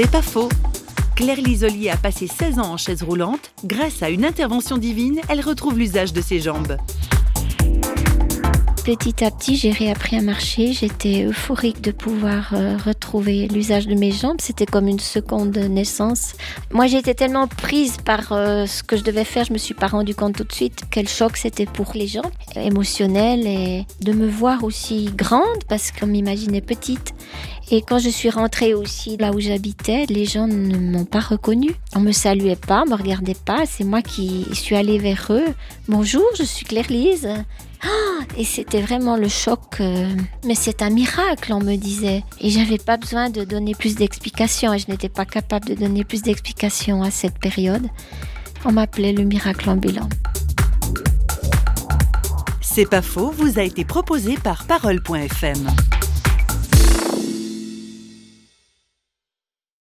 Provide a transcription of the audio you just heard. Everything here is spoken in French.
C'est pas faux. Claire Lisolier a passé 16 ans en chaise roulante. Grâce à une intervention divine, elle retrouve l'usage de ses jambes. Petit à petit, j'ai réappris à marcher. J'étais euphorique de pouvoir euh, retrouver l'usage de mes jambes. C'était comme une seconde naissance. Moi, j'étais tellement prise par euh, ce que je devais faire, je me suis pas rendu compte tout de suite quel choc c'était pour les gens, émotionnel et de me voir aussi grande parce qu'on m'imaginait petite. Et quand je suis rentrée aussi là où j'habitais, les gens ne m'ont pas reconnue. On me saluait pas, on me regardait pas. C'est moi qui suis allée vers eux. Bonjour, je suis Claire Lise. Ah, et c'était vraiment le choc. euh, mais c'est un miracle, on me disait. Et j'avais pas besoin de donner plus d'explications. Et je n'étais pas capable de donner plus d'explications à cette période. On m'appelait le miracle ambulant. C'est pas faux vous a été proposé par Parole.fm.